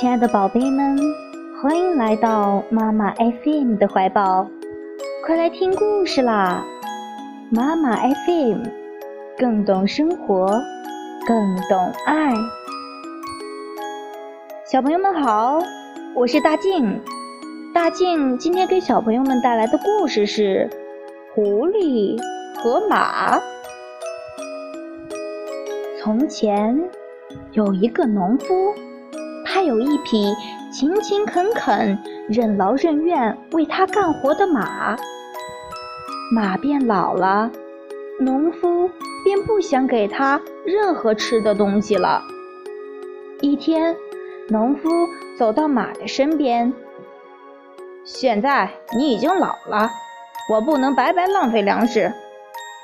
亲爱的宝贝们，欢迎来到妈妈 FM 的怀抱，快来听故事啦！妈妈 FM 更懂生活，更懂爱。小朋友们好，我是大静。大静今天给小朋友们带来的故事是《狐狸和马》。从前有一个农夫。他有一匹勤勤恳恳、任劳任怨为他干活的马。马变老了，农夫便不想给他任何吃的东西了。一天，农夫走到马的身边：“现在你已经老了，我不能白白浪费粮食。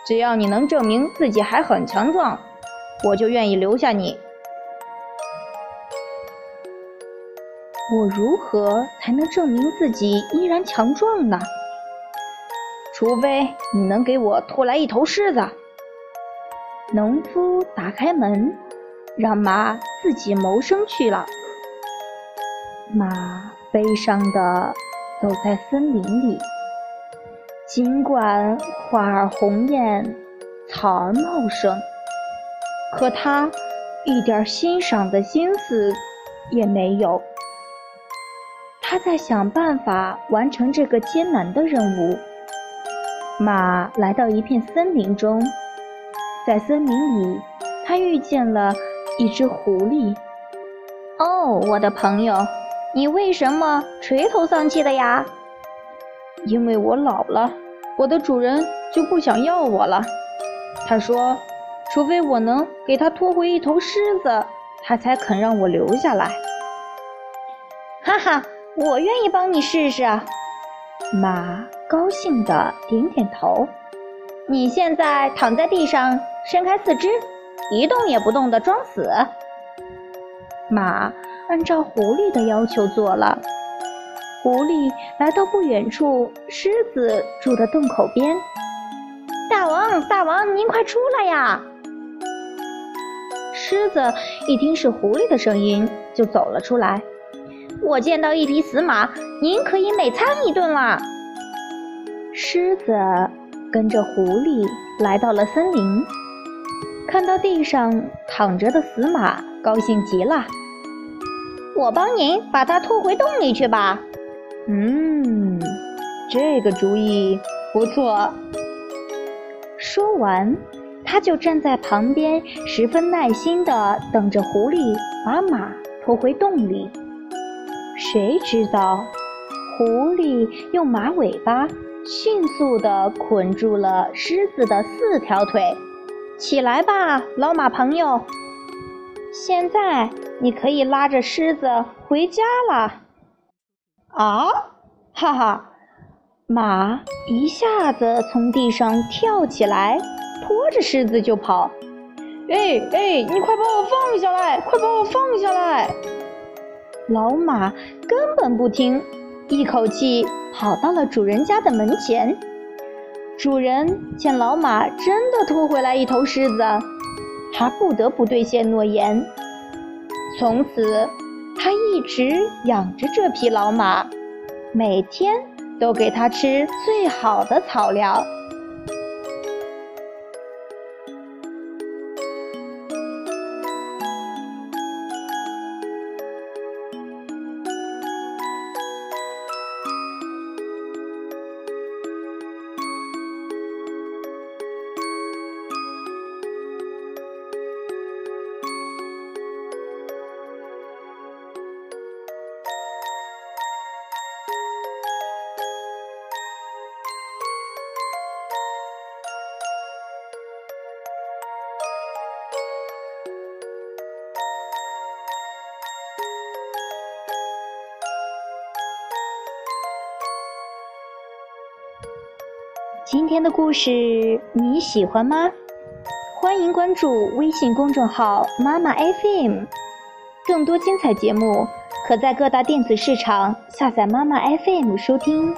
只要你能证明自己还很强壮，我就愿意留下你。”我如何才能证明自己依然强壮呢？除非你能给我拖来一头狮子。农夫打开门，让马自己谋生去了。马悲伤地走在森林里，尽管花儿红艳，草儿茂盛，可它一点欣赏的心思也没有。他在想办法完成这个艰难的任务。马来到一片森林中，在森林里，他遇见了一只狐狸。“哦，我的朋友，你为什么垂头丧气的呀？”“因为我老了，我的主人就不想要我了。他说，除非我能给他拖回一头狮子，他才肯让我留下来。”哈哈。我愿意帮你试试。马高兴地点点头。你现在躺在地上，伸开四肢，一动也不动地装死。马按照狐狸的要求做了。狐狸来到不远处狮子住的洞口边。大王，大王，您快出来呀！狮子一听是狐狸的声音，就走了出来。我见到一匹死马，您可以美餐一顿啦。狮子跟着狐狸来到了森林，看到地上躺着的死马，高兴极了。我帮您把它拖回洞里去吧。嗯，这个主意不错。说完，他就站在旁边，十分耐心地等着狐狸把马拖回洞里。谁知道，狐狸用马尾巴迅速地捆住了狮子的四条腿。起来吧，老马朋友，现在你可以拉着狮子回家了。啊，哈哈！马一下子从地上跳起来，拖着狮子就跑。哎哎，你快把我放下来！快把我放下来！老马根本不听，一口气跑到了主人家的门前。主人见老马真的拖回来一头狮子，他不得不兑现诺言。从此，他一直养着这匹老马，每天都给它吃最好的草料。今天的故事你喜欢吗？欢迎关注微信公众号“妈妈 FM”，更多精彩节目可在各大电子市场下载“妈妈 FM” 收听。